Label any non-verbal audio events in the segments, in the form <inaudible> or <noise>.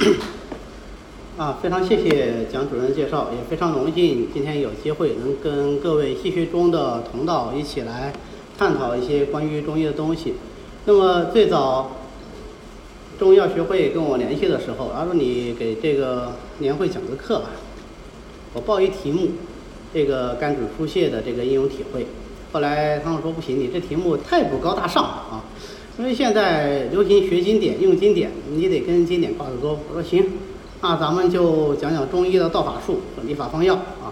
<coughs> 啊，非常谢谢蒋主任介绍，也非常荣幸今天有机会能跟各位戏学中的同道一起来探讨一些关于中医的东西。那么最早中药学会跟我联系的时候，他说你给这个年会讲个课吧，我报一题目，这个肝主疏泄的这个应用体会。后来他们说不行，你这题目太不高大上了啊，因为现在流行学经典、用经典，你得跟经典挂个钩。我说行，那咱们就讲讲中医的道法术和理法方药啊。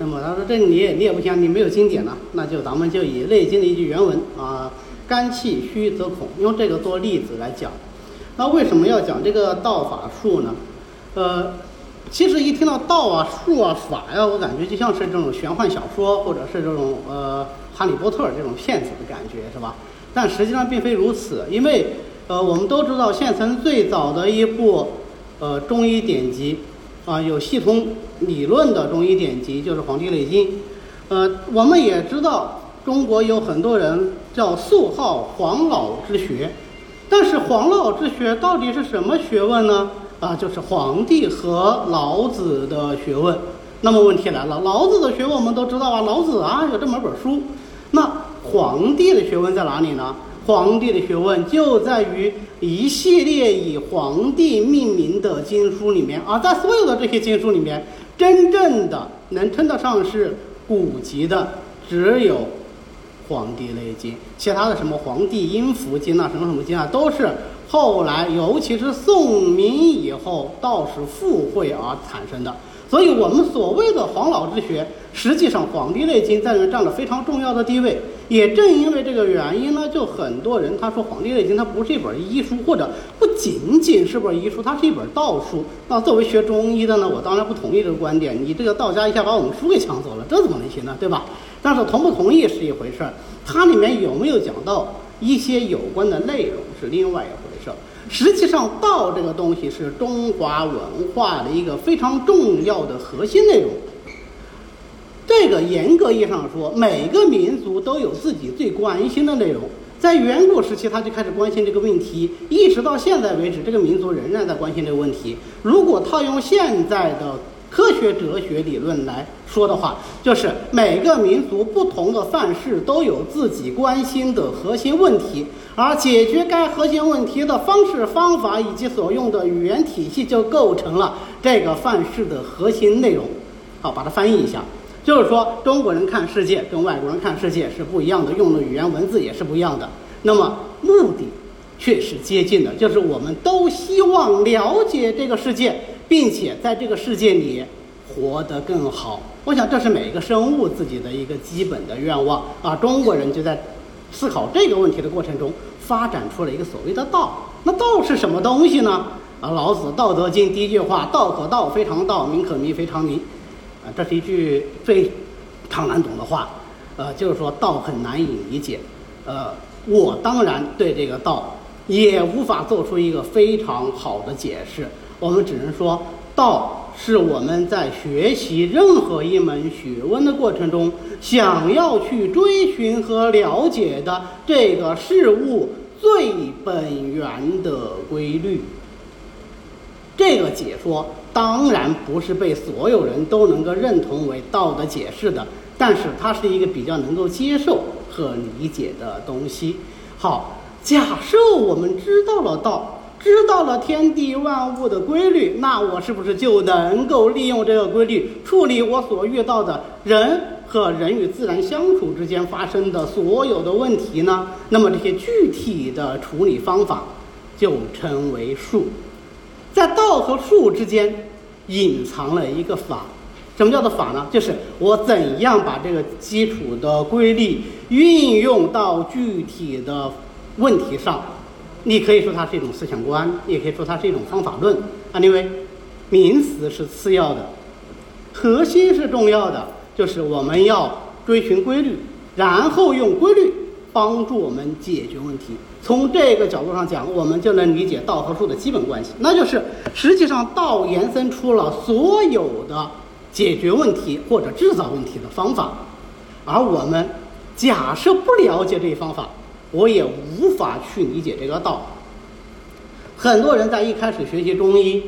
那么他说这你也你也不行，你没有经典呢，那就咱们就以《内经》的一句原文啊，肝气虚则恐，用这个做例子来讲。那为什么要讲这个道法术呢？呃，其实一听到道啊、术啊、法呀，我感觉就像是这种玄幻小说，或者是这种呃。哈利波特这种骗子的感觉是吧？但实际上并非如此，因为呃，我们都知道现存最早的一部呃中医典籍啊，有系统理论的中医典籍就是《黄帝内经》。呃，我们也知道中国有很多人叫素号黄老之学，但是黄老之学到底是什么学问呢？啊，就是皇帝和老子的学问。那么问题来了，老子的学问我们都知道啊，老子啊有这么本书。那皇帝的学问在哪里呢？皇帝的学问就在于一系列以皇帝命名的经书里面，而在所有的这些经书里面，真正的能称得上是古籍的，只有《黄帝内经》，其他的什么《黄帝阴符经》啊，什么什么经啊，都是后来，尤其是宋明以后道士附会而产生的。所以我们所谓的黄老之学，实际上《黄帝内经》在里面占了非常重要的地位。也正因为这个原因呢，就很多人他说《黄帝内经》它不是一本医书，或者不仅仅是本医书，它是一本道书。那作为学中医的呢，我当然不同意这个观点。你这个道家一下把我们书给抢走了，这怎么能行呢？对吧？但是同不同意是一回事儿，它里面有没有讲到一些有关的内容是另外一回事。实际上，道这个东西是中华文化的一个非常重要的核心内容。这个严格意义上说，每个民族都有自己最关心的内容。在远古时期，他就开始关心这个问题，一直到现在为止，这个民族仍然在关心这个问题。如果套用现在的科学哲学理论来说的话，就是每个民族不同的范式都有自己关心的核心问题。而解决该核心问题的方式、方法以及所用的语言体系，就构成了这个范式的核心内容。好，把它翻译一下，就是说，中国人看世界跟外国人看世界是不一样的，用的语言文字也是不一样的。那么目的却是接近的，就是我们都希望了解这个世界，并且在这个世界里活得更好。我想，这是每一个生物自己的一个基本的愿望啊。中国人就在思考这个问题的过程中。发展出了一个所谓的道，那道是什么东西呢？啊，老子《道德经》第一句话：“道可道，非常道；名可名，非常名。”啊，这是一句非常难懂的话，呃，就是说道很难以理解。呃，我当然对这个道也无法做出一个非常好的解释。我们只能说，道是我们在学习任何一门学问的过程中，想要去追寻和了解的这个事物。最本源的规律，这个解说当然不是被所有人都能够认同为道的解释的，但是它是一个比较能够接受和理解的东西。好，假设我们知道了道，知道了天地万物的规律，那我是不是就能够利用这个规律处理我所遇到的人？和人与自然相处之间发生的所有的问题呢？那么这些具体的处理方法就称为术。在道和术之间隐藏了一个法。什么叫做法呢？就是我怎样把这个基础的规律运用到具体的问题上。你可以说它是一种思想观，也可以说它是一种方法论。啊，因为名词是次要的，核心是重要的。就是我们要追寻规律，然后用规律帮助我们解决问题。从这个角度上讲，我们就能理解道和术的基本关系，那就是实际上道延伸出了所有的解决问题或者制造问题的方法，而我们假设不了解这一方法，我也无法去理解这个道。很多人在一开始学习中医，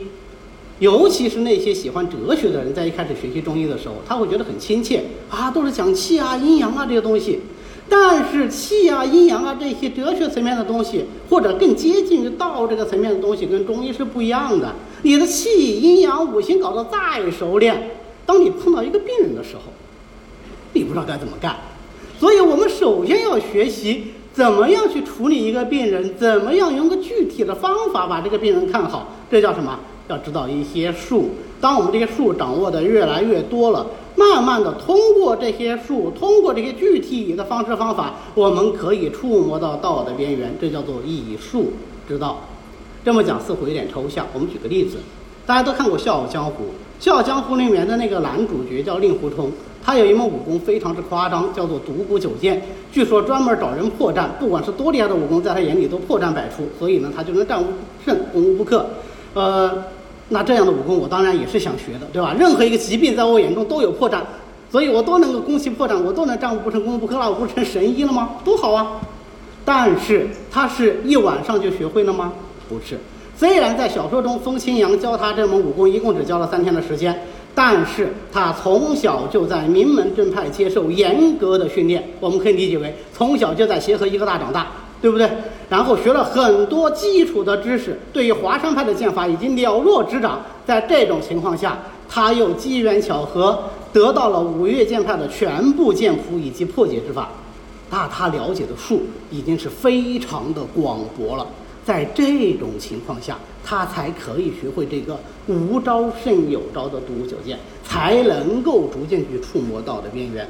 尤其是那些喜欢哲学的人，在一开始学习中医的时候，他会觉得很亲切啊，都是讲气啊、阴阳啊这些东西。但是气啊、阴阳啊这些哲学层面的东西，或者更接近于道这个层面的东西，跟中医是不一样的。你的气、阴阳、五行搞得再熟练，当你碰到一个病人的时候，你不知道该怎么干。所以我们首先要学习怎么样去处理一个病人，怎么样用个具体的方法把这个病人看好。这叫什么？要知道一些术。当我们这些术掌握的越来越多了。慢慢的，通过这些术，通过这些具体的方式方法，我们可以触摸到道的边缘，这叫做以术之道。这么讲似乎有点抽象，我们举个例子，大家都看过《笑傲江湖》，《笑傲江湖》里面的那个男主角叫令狐冲，他有一门武功非常之夸张，叫做独孤九剑，据说专门找人破绽，不管是多厉害的武功，在他眼里都破绽百出，所以呢，他就能战无不胜，攻无不克。呃。那这样的武功，我当然也是想学的，对吧？任何一个疾病在我眼中都有破绽，所以我都能够攻其破绽，我都能战无不胜、攻无不克，那我不成神医了吗？多好啊！但是他是一晚上就学会了吗？不是。虽然在小说中，风清扬教他这门武功一共只教了三天的时间，但是他从小就在名门正派接受严格的训练。我们可以理解为从小就在协和医科大长大。对不对？然后学了很多基础的知识，对于华山派的剑法已经了若指掌。在这种情况下，他又机缘巧合得到了五岳剑派的全部剑谱以及破解之法，那他了解的术已经是非常的广博了。在这种情况下，他才可以学会这个无招胜有招的独孤九剑，才能够逐渐去触摸道的边缘。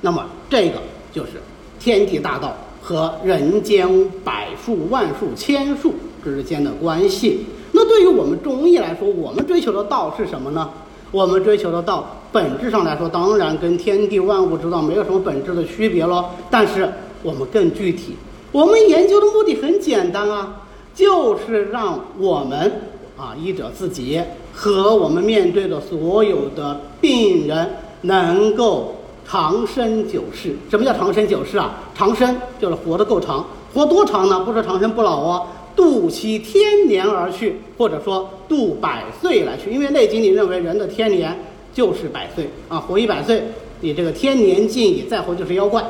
那么，这个就是天地大道。和人间百数、万数、千数之间的关系。那对于我们中医来说，我们追求的道是什么呢？我们追求的道，本质上来说，当然跟天地万物之道没有什么本质的区别喽。但是我们更具体，我们研究的目的很简单啊，就是让我们啊医者自己和我们面对的所有的病人能够。长生久世，什么叫长生久世啊？长生就是活得够长，活多长呢？不是长生不老哦，度其天年而去，或者说度百岁来去。因为《内经》里认为人的天年就是百岁啊，活一百岁，你这个天年尽矣，再活就是妖怪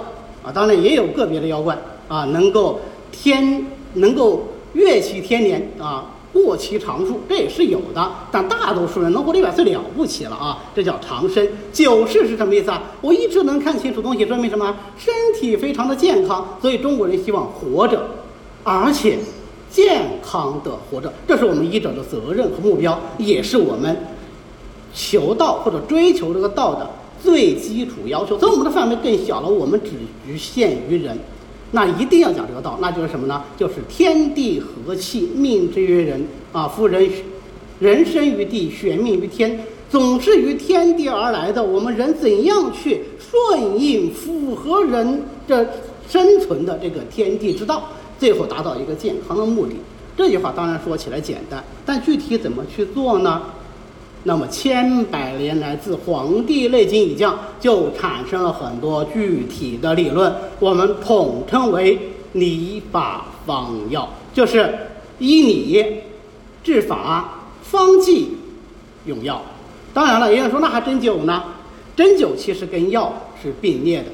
啊。当然也有个别的妖怪啊，能够天能够越其天年啊。过其长数，这也是有的，但大多数人能活一百岁了不起了啊！这叫长生久视是什么意思啊？我一直能看清楚东西，说明什么？身体非常的健康，所以中国人希望活着，而且健康的活着，这是我们医者的责任和目标，也是我们求道或者追求这个道的最基础要求。所以我们的范围更小了，我们只局限于人。那一定要讲这个道，那就是什么呢？就是天地和气，命之于人啊。夫人，人生于地，玄命于天，总是于天地而来的。我们人怎样去顺应、符合人的生存的这个天地之道，最后达到一个健康的目的？这句话当然说起来简单，但具体怎么去做呢？那么千百年来，自《黄帝内经》以降，就产生了很多具体的理论，我们统称为理法方药，就是医理、治法、方剂、用药。当然了，有人说那还针灸呢？针灸其实跟药是并列的，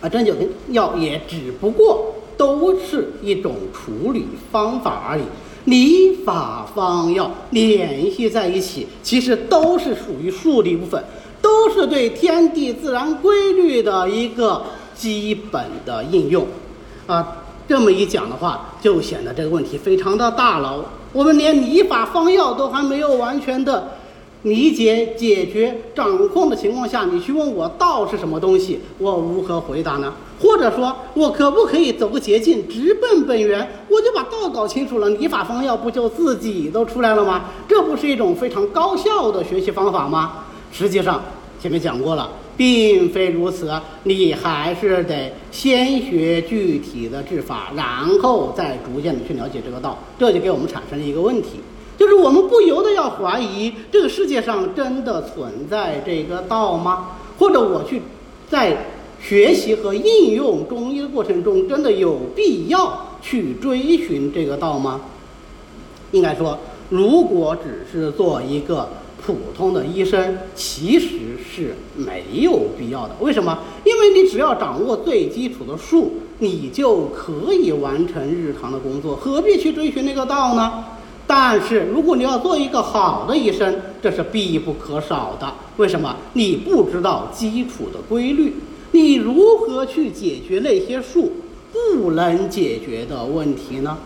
啊，针灸跟药也只不过都是一种处理方法而已。理法方药联系在一起，其实都是属于数理部分，都是对天地自然规律的一个基本的应用。啊，这么一讲的话，就显得这个问题非常的大了。我们连理法方药都还没有完全的。理解、解决、掌控的情况下，你去问我道是什么东西，我如何回答呢？或者说，我可不可以走个捷径，直奔本源？我就把道搞清楚了，理法方药不就自己都出来了吗？这不是一种非常高效的学习方法吗？实际上，前面讲过了，并非如此，你还是得先学具体的治法，然后再逐渐的去了解这个道，这就给我们产生了一个问题。就是我们不由得要怀疑，这个世界上真的存在这个道吗？或者我去在学习和应用中医的过程中，真的有必要去追寻这个道吗？应该说，如果只是做一个普通的医生，其实是没有必要的。为什么？因为你只要掌握最基础的术，你就可以完成日常的工作，何必去追寻那个道呢？但是，如果你要做一个好的医生，这是必不可少的。为什么？你不知道基础的规律，你如何去解决那些术不能解决的问题呢？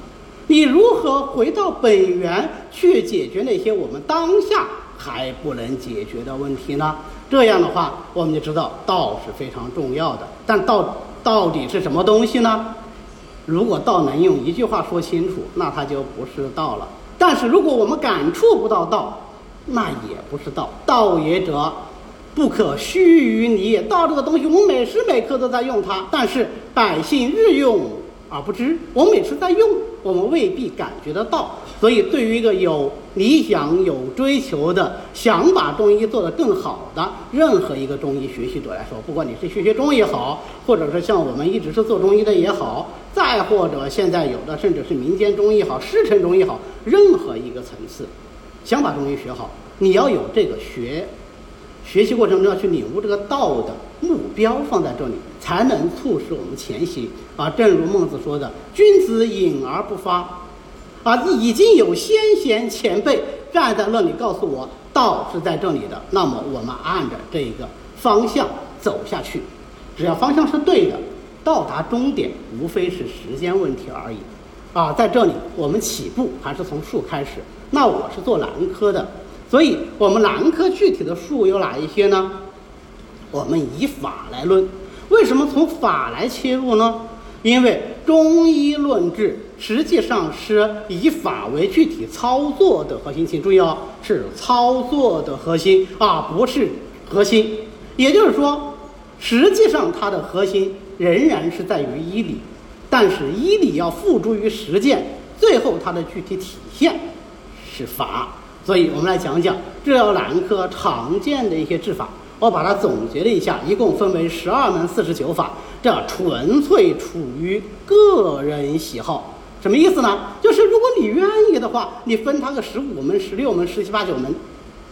你如何回到本源去解决那些我们当下还不能解决的问题呢？这样的话，我们就知道道是非常重要的。但道到底是什么东西呢？如果道能用一句话说清楚，那它就不是道了。但是如果我们感触不到道，那也不是道。道也者，不可虚于离。道这个东西，我们每时每刻都在用它，但是百姓日用而不知。我们每时在用，我们未必感觉得到。所以，对于一个有理想、有追求的，想把中医做得更好的任何一个中医学习者来说，不管你是学学中医也好，或者是像我们一直是做中医的也好。再或者现在有的甚至是民间中医好，师承中医好，任何一个层次，想把中医学好，你要有这个学学习过程中要去领悟这个道的目标放在这里，才能促使我们前行啊。正如孟子说的：“君子隐而不发。”啊，已经有先贤前辈站在那里告诉我道是在这里的，那么我们按着这个方向走下去，只要方向是对的。到达终点无非是时间问题而已，啊，在这里我们起步还是从术开始。那我是做男科的，所以我们男科具体的术有哪一些呢？我们以法来论。为什么从法来切入呢？因为中医论治实际上是以法为具体操作的核心。请注意哦，是操作的核心啊，不是核心。也就是说，实际上它的核心。仍然是在于医理，但是医理要付诸于实践，最后它的具体体现是法。所以我们来讲讲治疗男科常见的一些治法。我把它总结了一下，一共分为十二门四十九法，这纯粹处于个人喜好。什么意思呢？就是如果你愿意的话，你分他个十五门、十六门、十七八九门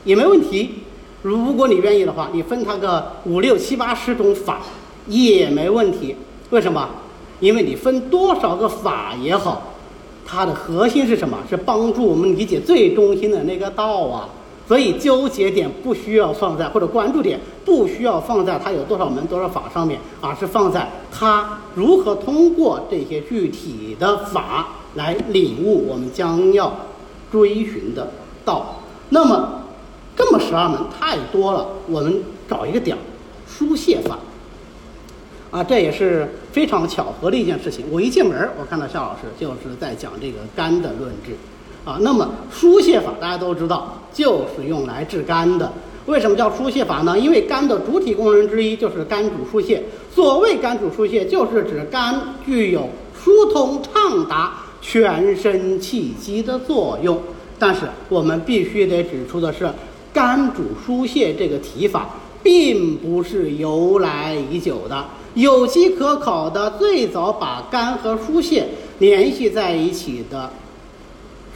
也没问题。如果你愿意的话，你分他个五六七八十种法。也没问题，为什么？因为你分多少个法也好，它的核心是什么？是帮助我们理解最中心的那个道啊。所以纠结点不需要放在，或者关注点不需要放在它有多少门多少法上面，而是放在它如何通过这些具体的法来领悟我们将要追寻的道。那么，这么十二门太多了，我们找一个点儿，输泻法。啊，这也是非常巧合的一件事情。我一进门，我看到夏老师就是在讲这个肝的论治，啊，那么疏泄法大家都知道，就是用来治肝的。为什么叫疏泄法呢？因为肝的主体功能之一就是肝主疏泄。所谓肝主疏泄，就是指肝具有疏通畅达全身气机的作用。但是我们必须得指出的是，肝主疏泄这个提法，并不是由来已久的。有机可考的最早把肝和疏泄联系在一起的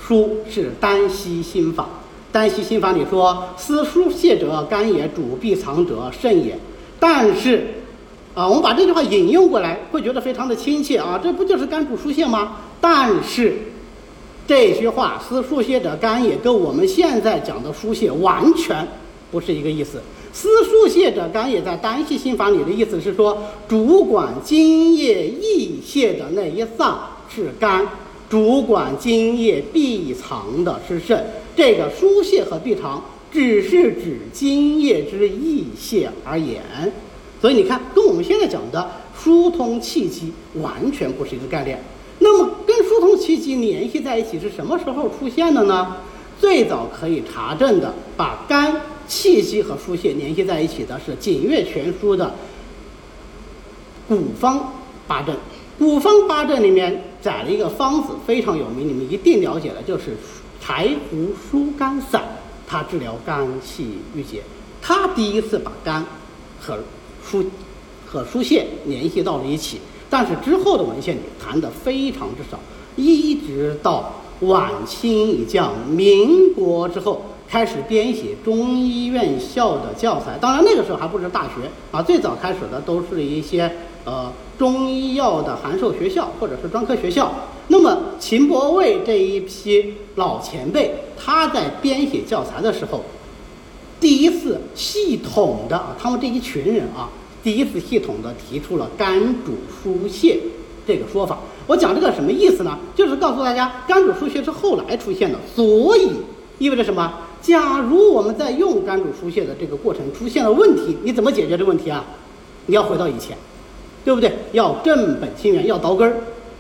书是《丹溪心法》。《丹溪心法》里说：“思疏泄者，肝也；主闭藏者，肾也。”但是，啊，我们把这句话引用过来，会觉得非常的亲切啊，这不就是肝主疏泄吗？但是，这句话“思疏泄者，肝也”跟我们现在讲的疏泄完全不是一个意思。思疏泄者肝，也在丹溪心法里的意思是说，主管津液溢泄的那一脏是肝，主管津液闭藏的是肾。这个疏泄和闭藏只是指津液之溢泄而言，所以你看，跟我们现在讲的疏通气机完全不是一个概念。那么，跟疏通气机联系在一起是什么时候出现的呢？最早可以查证的，把肝。气机和疏泄联系在一起的是《景岳全书》的古方八阵。古方八阵里面载了一个方子，非常有名，你们一定了解的，就是柴胡疏肝散，它治疗肝气郁结。他第一次把肝和疏和疏泄联系到了一起，但是之后的文献里谈的非常之少，一直到晚清以降，民国之后开始编写中医院校的教材。当然那个时候还不是大学啊，最早开始的都是一些呃中医药的函授学校或者是专科学校。那么秦伯卫这一批老前辈，他在编写教材的时候，第一次系统的，他们这一群人啊，第一次系统的提出了肝主疏泄这个说法。我讲这个什么意思呢？就是告诉大家，肝主疏泄是后来出现的，所以意味着什么？假如我们在用肝主疏泄的这个过程出现了问题，你怎么解决这个问题啊？你要回到以前，对不对？要正本清源，要倒根儿，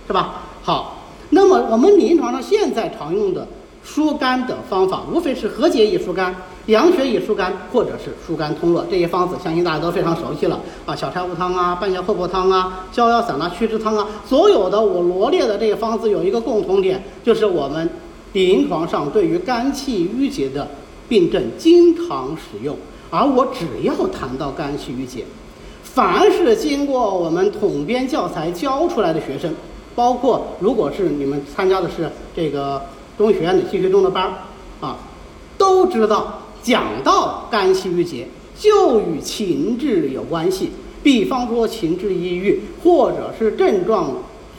是吧？好，那么我们临床上现在常用的疏肝的方法，无非是和解以疏肝。养血以疏肝，或者是疏肝通络这些方子，相信大家都非常熟悉了啊。小柴胡汤啊，半夏厚朴汤啊，逍遥散啊，祛湿汤啊，所有的我罗列的这些方子有一个共同点，就是我们临床上对于肝气郁结的病症经常使用。而我只要谈到肝气郁结，凡是经过我们统编教材教出来的学生，包括如果是你们参加的是这个中医学院的气血中的班儿啊，都知道。讲到肝气郁结，就与情志有关系。比方说情志抑郁，或者是症状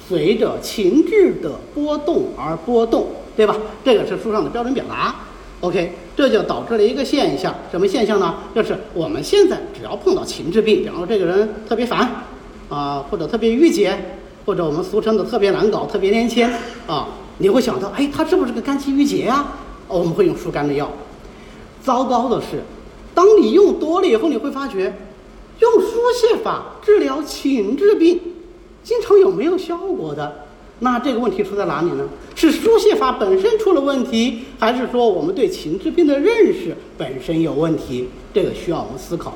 随着情志的波动而波动，对吧？这个是书上的标准表达。OK，这就导致了一个现象，什么现象呢？就是我们现在只要碰到情志病，比方说这个人特别烦啊，或者特别郁结，或者我们俗称的特别难搞、特别年轻啊，你会想到，哎，他是不是个肝气郁结呀？我们会用疏肝的药。糟糕的是，当你用多了以后，你会发觉，用疏泄法治疗情志病，经常有没有效果的？那这个问题出在哪里呢？是书写法本身出了问题，还是说我们对情志病的认识本身有问题？这个需要我们思考。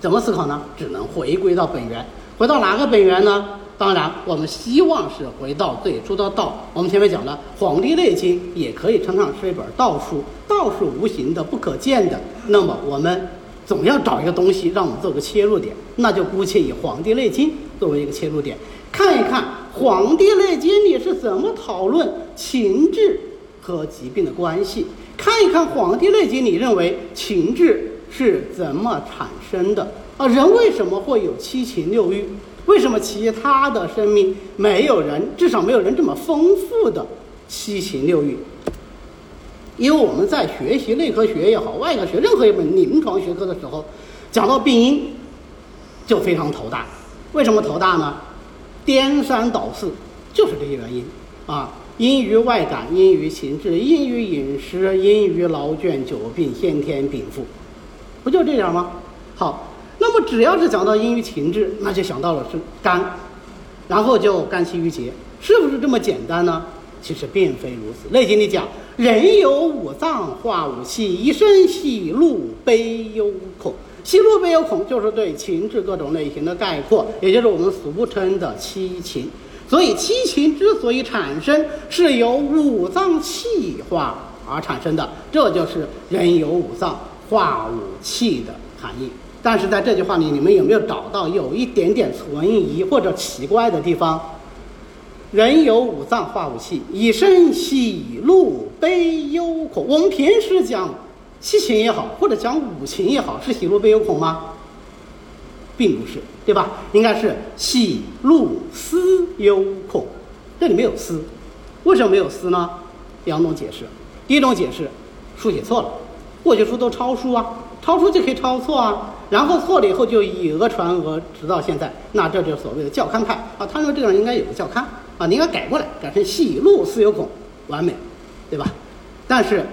怎么思考呢？只能回归到本源，回到哪个本源呢？当然，我们希望是回到最初的道。我们前面讲了，《黄帝内经》也可以称上是一本道书，道是无形的、不可见的。那么，我们总要找一个东西让我们做个切入点，那就姑且以《黄帝内经》作为一个切入点，看一看《黄帝内经》里是怎么讨论情志和疾病的关系，看一看《黄帝内经》里认为情志是怎么产生的啊？人为什么会有七情六欲？为什么其他的生命没有人，至少没有人这么丰富的七情六欲？因为我们在学习内科学也好，外科学任何一门临床学科的时候，讲到病因就非常头大。为什么头大呢？颠三倒四，就是这些原因啊！因于外感，因于情志，因于饮食，因于劳倦久病、先天禀赋，不就这样吗？好。那么只要是讲到阴于情志，那就想到了是肝，然后就肝气郁结，是不是这么简单呢？其实并非如此。《内经》里讲，人有五脏化五气，一生喜怒悲忧恐。喜怒悲忧恐就是对情志各种类型的概括，也就是我们俗称的七情。所以七情之所以产生，是由五脏气化而产生的，这就是人有五脏化五气的含义。但是在这句话里，你们有没有找到有一点点存疑或者奇怪的地方？人有五脏化五气，以身喜怒悲忧恐。我们平时讲七情也好，或者讲五情也好，是喜怒悲忧恐吗？并不是，对吧？应该是喜怒思忧恐。这里没有思，为什么没有思呢？两种解释。第一种解释，书写错了，过去书都抄书啊。抄书就可以抄错啊，然后错了以后就以讹传讹，直到现在，那这就是所谓的教刊派啊。他认为这样应该有个教刊啊，你应该改过来，改成喜怒思忧恐，完美，对吧？但是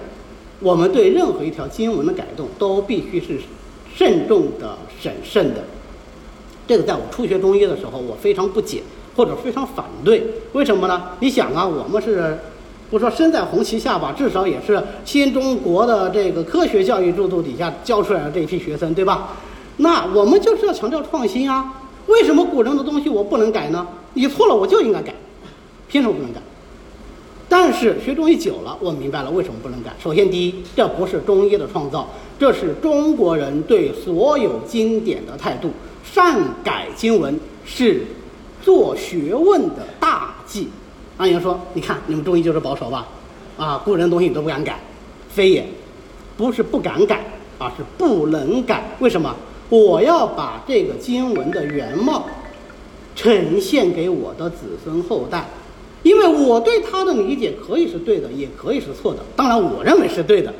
我们对任何一条经文的改动都必须是慎重的、审慎的。这个在我初学中医的时候，我非常不解或者非常反对，为什么呢？你想啊，我们是。不说身在红旗下吧，至少也是新中国的这个科学教育制度底下教出来的这一批学生，对吧？那我们就是要强调创新啊！为什么古人的东西我不能改呢？你错了我就应该改，凭什么不能改？但是学中医久了，我明白了为什么不能改。首先，第一，这不是中医的创造，这是中国人对所有经典的态度。善改经文是做学问的大忌。阿阳说：“你看你们中医就是保守吧，啊，古人的东西你都不敢改，非也，不是不敢改，而是不能改。为什么？我要把这个经文的原貌呈现给我的子孙后代，因为我对他的理解可以是对的，也可以是错的。当然，我认为是对的。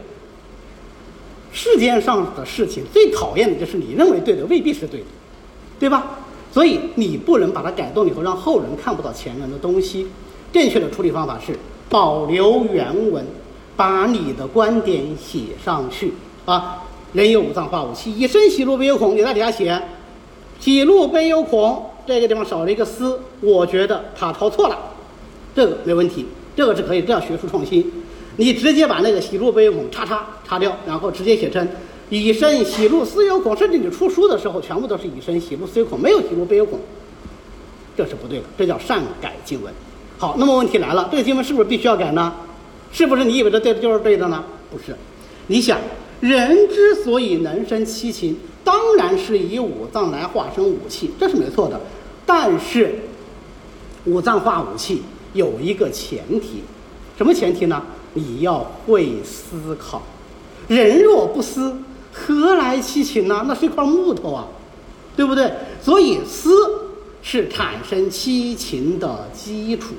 世间上的事情最讨厌的就是你认为对的未必是对的，对吧？所以你不能把它改动以后让后人看不到前人的东西。正确的处理方法是保留原文，把你的观点写上去啊。人有五脏化五气，以身喜怒悲忧恐，你在底下写喜怒悲忧恐，这个地方少了一个思，我觉得他抄错了，这个没问题，这个是可以这样学术创新。你直接把那个喜怒悲恐叉叉叉掉，然后直接写成以身喜怒思忧恐，甚至你出书的时候全部都是以身喜怒思忧恐，没有喜怒悲忧恐，这是不对的，这叫善改经文。好，那么问题来了，这个经文是不是必须要改呢？是不是你以为的对的就是对的呢？不是，你想。人之所以能生七情，当然是以五脏来化生五气，这是没错的。但是，五脏化五气有一个前提，什么前提呢？你要会思考。人若不思，何来七情呢？那是一块木头啊，对不对？所以思是产生七情的基础，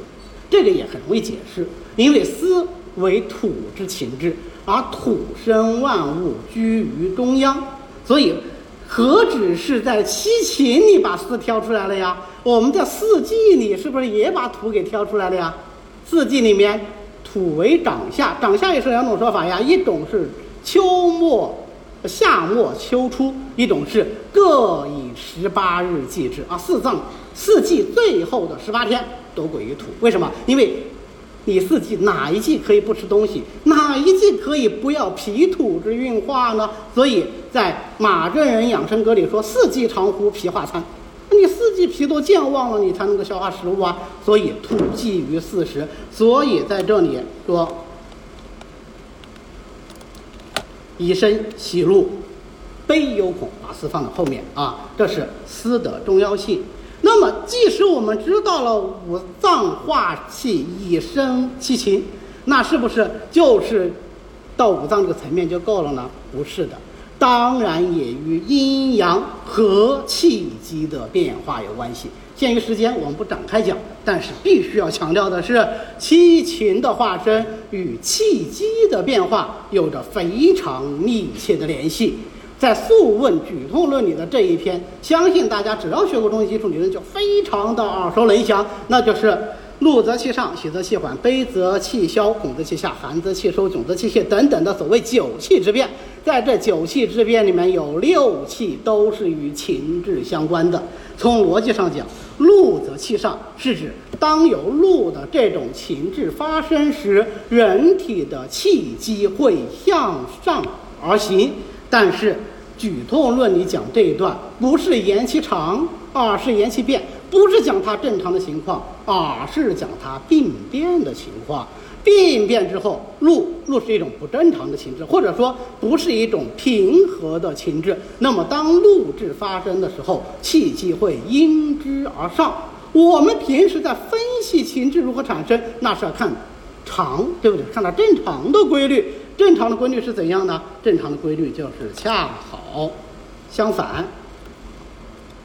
这个也很容易解释，因为思为土之情志。而土生万物，居于中央，所以何止是在七情里把四挑出来了呀？我们在四季里是不是也把土给挑出来了呀？四季里面，土为长夏，长夏也是两种说法呀，一种是秋末、夏末、秋初，一种是各以十八日计之啊。四藏四季最后的十八天都归于土，为什么？因为。你四季哪一季可以不吃东西？哪一季可以不要脾土之运化呢？所以在马正人养生歌里说：“四季常呼脾化餐。”你四季脾都健忘了，你才能够消化食物啊。所以土寄于四时。所以在这里说，以身喜怒悲忧恐，把思放在后面啊，这是思的重要性。那么，即使我们知道了五脏化气以生七情，那是不是就是到五脏这个层面就够了呢？不是的，当然也与阴阳和气机的变化有关系。鉴于时间，我们不展开讲，但是必须要强调的是，七情的化身与气机的变化有着非常密切的联系。在《素问·举痛论》里的这一篇，相信大家只要学过中医基础理论，就非常的耳熟能详。那就是怒则气上，喜则气缓，悲则气消，恐则气下，寒则气收，窘则气泄等等的所谓九气之变。在这九气之变里面，有六气都是与情志相关的。从逻辑上讲，怒则气上，是指当有怒的这种情志发生时，人体的气机会向上而行。但是。举痛论里讲这一段，不是言其长，而是言其变；不是讲它正常的情况，而是讲它病变的情况。病变之后，怒怒是一种不正常的情志，或者说不是一种平和的情志。那么，当怒质发生的时候，气机会因之而上。我们平时在分析情志如何产生，那是要看常，对不对？看它正常的规律。正常的规律是怎样呢？正常的规律就是恰好相反。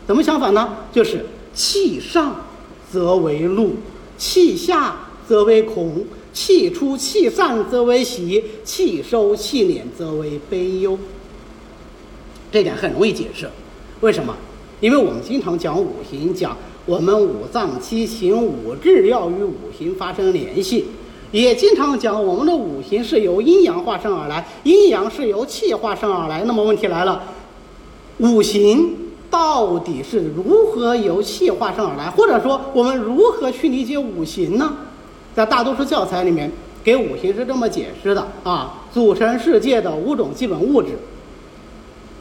怎么相反呢？就是气上则为怒，气下则为恐，气出气散则为喜，气收气敛则为悲忧。这点很容易解释，为什么？因为我们经常讲五行，讲我们五脏七情五志要与五行发生联系。也经常讲，我们的五行是由阴阳化生而来，阴阳是由气化生而来。那么问题来了，五行到底是如何由气化生而来？或者说，我们如何去理解五行呢？在大多数教材里面，给五行是这么解释的啊：组成世界的五种基本物质，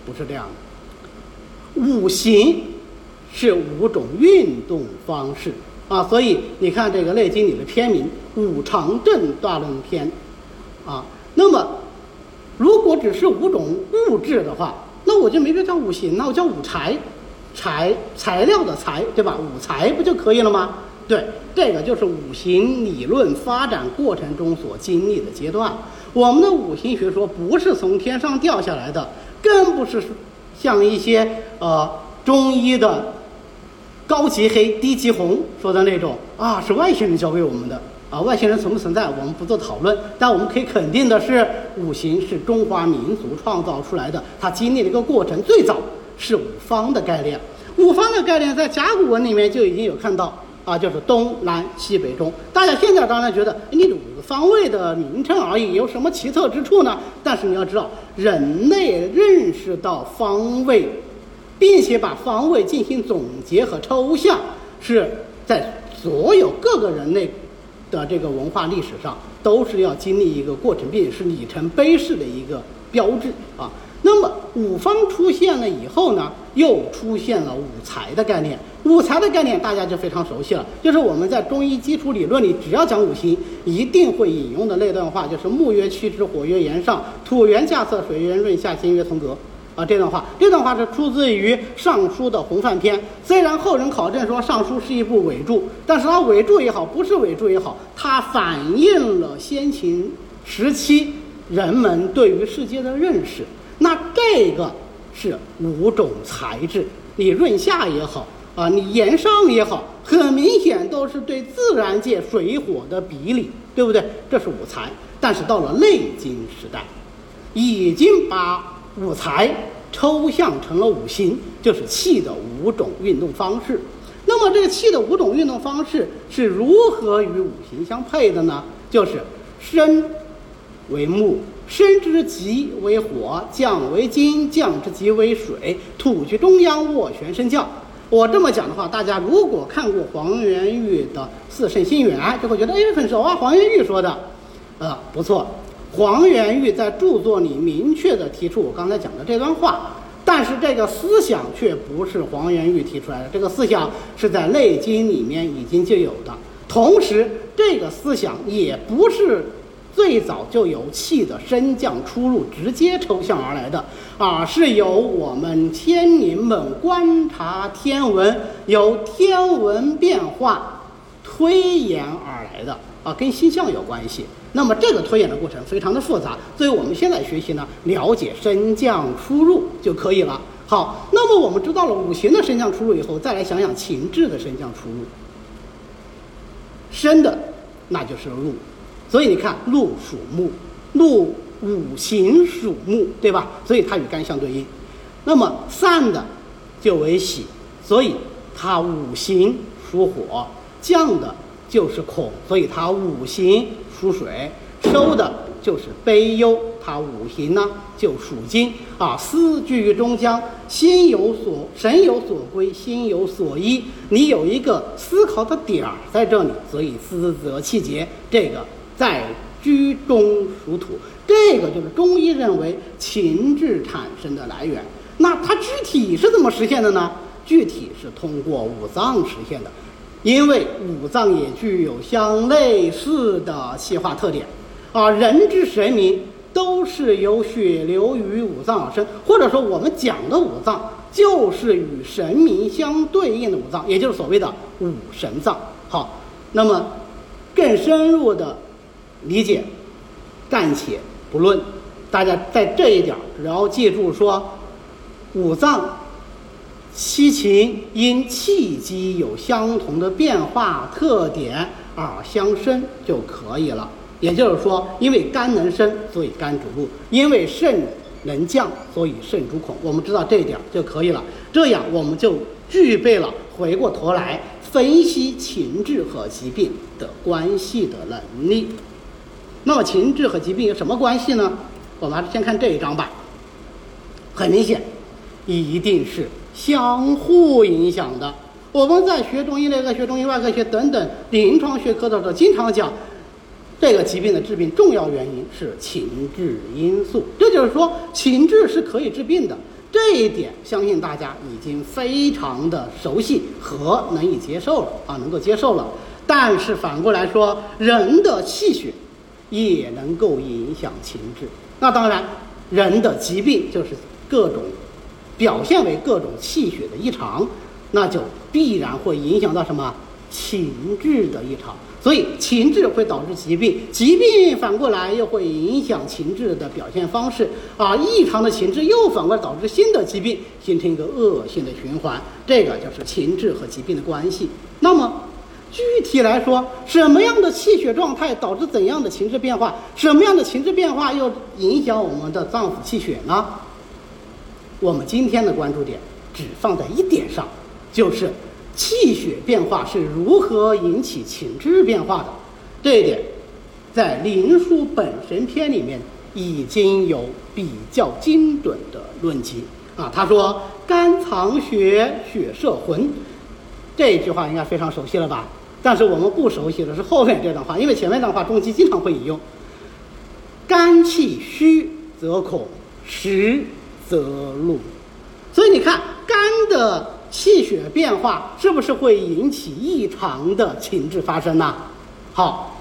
不是这样的。五行是五种运动方式。啊，所以你看这个《内经》里的篇名《五常正大论篇》，啊，那么如果只是五种物质的话，那我就没必要叫五行，那我叫五材，材材料的材，对吧？五材不就可以了吗？对，这个就是五行理论发展过程中所经历的阶段。我们的五行学说不是从天上掉下来的，更不是像一些呃中医的高级黑、低级红说的那种啊，是外星人教给我们的啊。外星人存不存在，我们不做讨论。但我们可以肯定的是，五行是中华民族创造出来的，它经历了一个过程，最早是五方的概念。五方的概念在甲骨文里面就已经有看到啊，就是东南西北中。大家现在当然觉得，你五个方位的名称而已，有什么奇特之处呢？但是你要知道，人类认识到方位，并且把方位进行总结和抽象，是在所有各个人类的这个文化历史上都是要经历一个过程，并且是里程碑式的一个标志啊。那么五方出现了以后呢，又出现了五才的概念。五才的概念大家就非常熟悉了，就是我们在中医基础理论里，只要讲五行，一定会引用的那段话，就是木曰曲直，火曰炎上，土元稼穑，水曰润下，金曰从革。啊，这段话，这段话是出自于《尚书》的洪范篇。虽然后人考证说《尚书》是一部伪著，但是它伪著也好，不是伪著也好，它反映了先秦时期人们对于世界的认识。那这个是五种材质，你润下也好啊，你炎上也好，很明显都是对自然界水火的比例，对不对？这是五材。但是到了《内经》时代，已经把五材抽象成了五行，就是气的五种运动方式。那么这个气的五种运动方式是如何与五行相配的呢？就是生为木。升之极为火，降为金，降之极为水，土居中央，斡旋升降。我这么讲的话，大家如果看过黄元玉的《四圣心源》，就会觉得哎很熟啊，黄元玉说的，呃不错。黄元玉在著作里明确的提出我刚才讲的这段话，但是这个思想却不是黄元玉提出来的，这个思想是在《内经》里面已经就有的，同时这个思想也不是。最早就有气的升降出入直接抽象而来的，啊，是由我们天民们观察天文，由天文变化推演而来的，啊，跟星象有关系。那么这个推演的过程非常的复杂，所以我们现在学习呢，了解升降出入就可以了。好，那么我们知道了五行的升降出入以后，再来想想情志的升降出入。升的，那就是入。所以你看，禄属木，禄五行属木，对吧？所以它与肝相对应。那么散的就为喜，所以它五行属火；降的就是恐，所以它五行属水；收的就是悲忧，它五行呢就属金。啊，思居于中将，心有所神有所归，心有所依。你有一个思考的点儿在这里，所以思则气结。这个。在居中属土，这个就是中医认为情志产生的来源。那它具体是怎么实现的呢？具体是通过五脏实现的，因为五脏也具有相类似的气化特点。啊，人之神明都是由血流于五脏而生，或者说我们讲的五脏就是与神明相对应的五脏，也就是所谓的五神脏。好，那么更深入的。理解，暂且不论。大家在这一点只要记住说，五脏七情因气机有相同的变化特点而相生就可以了。也就是说，因为肝能生，所以肝主禄；因为肾能降，所以肾主恐。我们知道这一点就可以了。这样我们就具备了回过头来分析情志和疾病的关系的能力。那么情志和疾病有什么关系呢？我们还是先看这一章吧。很明显，一定是相互影响的。我们在学中医内科学、中医外科学等等临床学科的时候，经常讲这个疾病的治病重要原因是情志因素。这就是说，情志是可以治病的。这一点，相信大家已经非常的熟悉和能以接受了啊，能够接受了。但是反过来说，人的气血。也能够影响情志。那当然，人的疾病就是各种表现为各种气血的异常，那就必然会影响到什么情志的异常。所以情志会导致疾病，疾病反过来又会影响情志的表现方式啊，异常的情志又反过来导致新的疾病，形成一个恶性的循环。这个就是情志和疾病的关系。那么具体来说，什么样的气血状态导致怎样的情志变化？什么样的情志变化又影响我们的脏腑气血呢？我们今天的关注点只放在一点上，就是。气血变化是如何引起情志变化的？这一点，在《灵枢本神篇》里面已经有比较精准的论及啊。他说：“肝藏血，血摄魂。”这句话应该非常熟悉了吧？但是我们不熟悉的是后面这段话，因为前面这段话中期经常会引用：“肝气虚则恐，实则怒。”所以你看，肝的。气血变化是不是会引起异常的情志发生呢？好，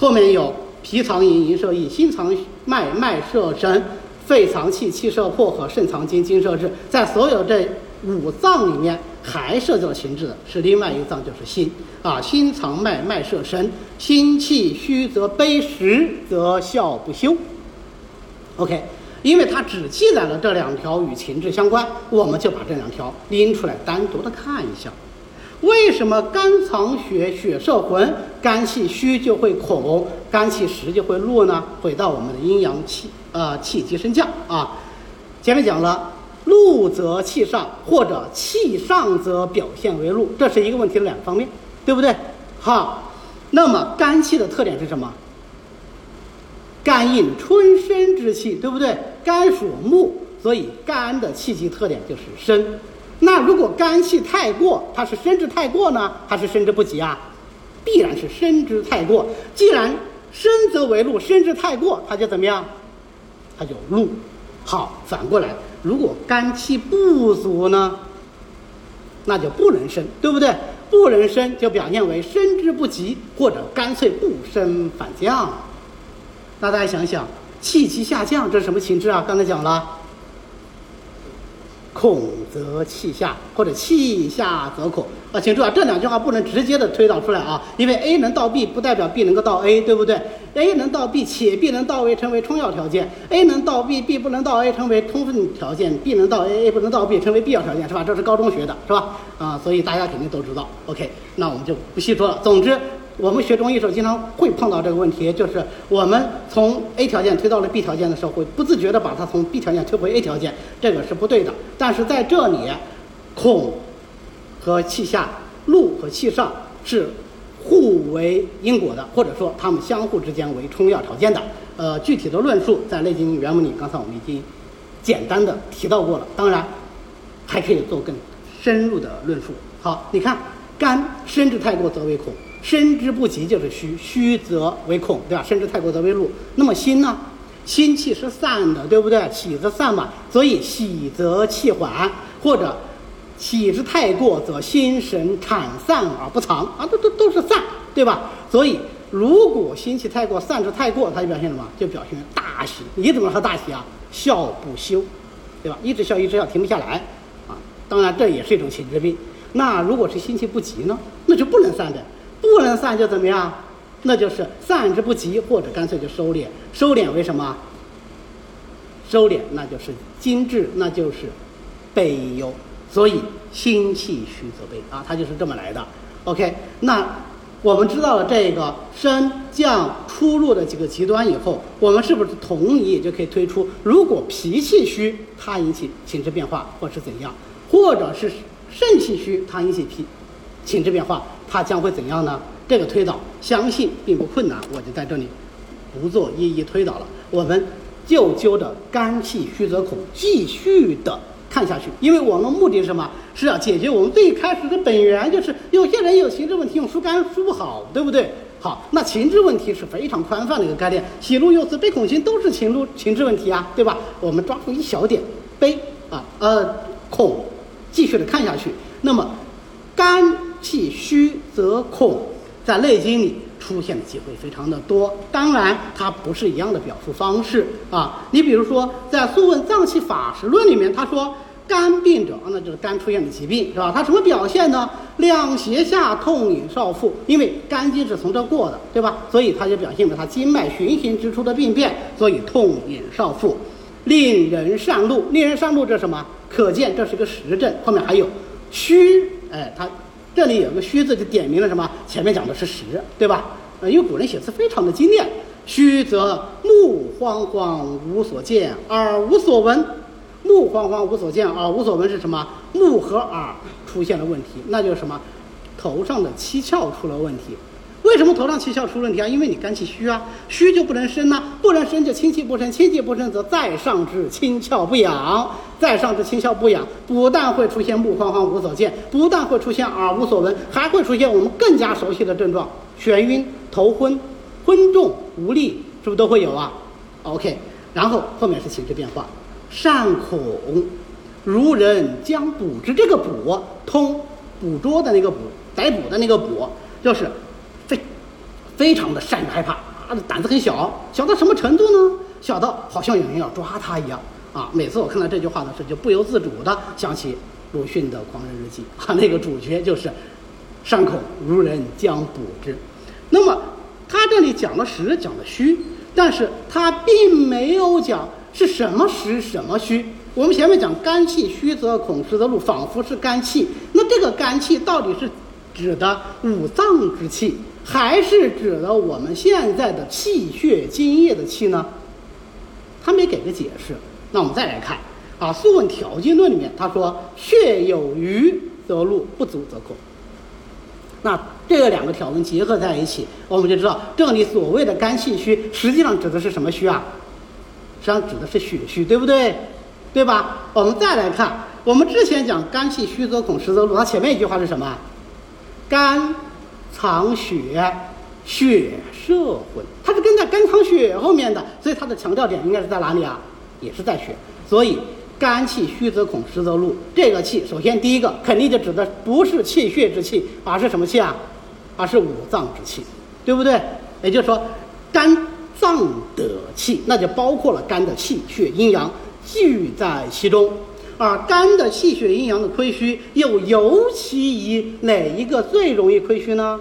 后面有脾藏营，营摄意；心藏脉，脉摄神；肺藏气，气摄魄；和肾藏精，精摄志。在所有这五脏里面，还涉及到情志的是另外一个脏，就是心啊。心藏脉，脉摄神；心气虚则悲，实则笑不休。OK。因为它只记载了这两条与情志相关，我们就把这两条拎出来单独的看一下。为什么肝藏血，血摄魂，肝气虚就会恐，肝气实就会怒呢？回到我们的阴阳气，呃，气机升降啊。前面讲了，怒则气上，或者气上则表现为怒，这是一个问题的两方面，对不对？好，那么肝气的特点是什么？肝应春生之气，对不对？肝属木，所以肝的气机特点就是生。那如果肝气太过，它是生之太过呢，还是生之不及啊？必然是生之太过。既然生则为怒，生之太过，它就怎么样？它就怒。好，反过来，如果肝气不足呢，那就不能生，对不对？不能生就表现为生之不及，或者干脆不升反降。那大家想想，气急下降，这是什么情志啊？刚才讲了，恐则气下，或者气下则恐啊。请注意啊，这两句话不能直接的推导出来啊，因为 A 能到 B 不代表 B 能够到 A，对不对？A 能到 B 且 B 能到 A 成为充要条件，A 能到 B，B 不能到 A 成为充分条件，B 能到 A，A 不能到 B 成为必要条件，是吧？这是高中学的，是吧？啊，所以大家肯定都知道。OK，那我们就不细说了。总之。我们学中医时候经常会碰到这个问题，就是我们从 A 条件推到了 B 条件的时候，会不自觉的把它从 B 条件推回 A 条件，这个是不对的。但是在这里，恐和气下，怒和气上是互为因果的，或者说它们相互之间为充要条件的。呃，具体的论述在《内经原文》里，刚才我们已经简单的提到过了。当然，还可以做更深入的论述。好，你看，肝生之太过则为恐。身之不及就是虚，虚则为恐，对吧？身之太过则为怒。那么心呢？心气是散的，对不对？喜则散嘛，所以喜则气缓，或者喜之太过则心神产散而不藏啊，都都都是散，对吧？所以如果心气太过，散之太过，它就表现什么？就表现大喜。你怎么说大喜啊？笑不休，对吧？一直笑一直笑，停不下来啊。当然这也是一种情志病。那如果是心气不急呢？那就不能散的。不能散就怎么样？那就是散之不及，或者干脆就收敛。收敛为什么？收敛那就是精致，那就是悲忧。所以心气虚则悲啊，它就是这么来的。OK，那我们知道了这个升降出入的几个极端以后，我们是不是同理就可以推出，如果脾气虚，它引起情志变化，或是怎样？或者是肾气虚，它引起脾情志变化？它将会怎样呢？这个推导相信并不困难，我就在这里不做一一推导了。我们就揪着肝气虚则恐，继续的看下去。因为我们目的是什么？是要解决我们最开始的本源，就是有些人有情志问题，用疏肝疏不好，对不对？好，那情志问题是非常宽泛的一个概念，喜怒忧思悲恐惊都是情怒情志问题啊，对吧？我们抓住一小点，悲啊呃恐，继续的看下去。那么肝。气虚则恐，在《内经》里出现的机会非常的多。当然，它不是一样的表述方式啊。你比如说，在《素问脏气法实论》里面，他说肝病者，那就是肝出现的疾病，是吧？它什么表现呢？两胁下痛饮少腹，因为肝经是从这过的，对吧？所以它就表现为它经脉循行之处的病变，所以痛饮少腹。令人善怒，令人善怒，这是什么？可见这是个实证。后面还有虚，哎，它这里有个虚字，就点明了什么？前面讲的是实，对吧？呃，因为古人写字非常的精炼。虚则目慌慌无所见，耳无所闻。目慌慌无所见，耳无所闻是什么？目和耳出现了问题，那就是什么？头上的七窍出了问题。为什么头上七窍出问题啊？因为你肝气虚啊，虚就不能生呐，不能生就清气不生，清气不生则在上至清窍不养，在上至清窍不养，不但会出现目慌慌无所见，不但会出现耳无所闻，还会出现我们更加熟悉的症状：眩晕、头昏、昏重无力，是不是都会有啊？OK，然后后面是情志变化，善恐，如人将捕之，这个捕通捕捉的那个捕，逮捕的那个捕，就是。非常的善于害怕啊，胆子很小，小到什么程度呢？小到好像有人要抓他一样啊！每次我看到这句话的时候，就不由自主的想起鲁迅的《狂人日记》啊，那个主角就是伤口如人将捕之。那么他这里讲了实，讲了虚，但是他并没有讲是什么实什么虚。我们前面讲肝气虚则恐，实则怒，仿佛是肝气。那这个肝气到底是指的五脏之气？还是指的我们现在的气血津液的气呢？他没给个解释。那我们再来看啊，《素问·条经论》里面他说：“血有余则怒，不足则恐。”那这两个条文结合在一起，我们就知道这里所谓的肝气虚，实际上指的是什么虚啊？实际上指的是血虚，对不对？对吧？我们再来看，我们之前讲肝气虚则恐，实则怒，它前面一句话是什么？肝。藏血，血摄魂，它是跟在肝藏血后面的，所以它的强调点应该是在哪里啊？也是在血。所以肝气虚则恐，实则怒。这个气，首先第一个肯定就指的不是气血之气，而是什么气啊？而是五脏之气，对不对？也就是说，肝脏的气，那就包括了肝的气血阴阳聚在其中。而肝的气血阴阳的亏虚，又尤其以哪一个最容易亏虚呢？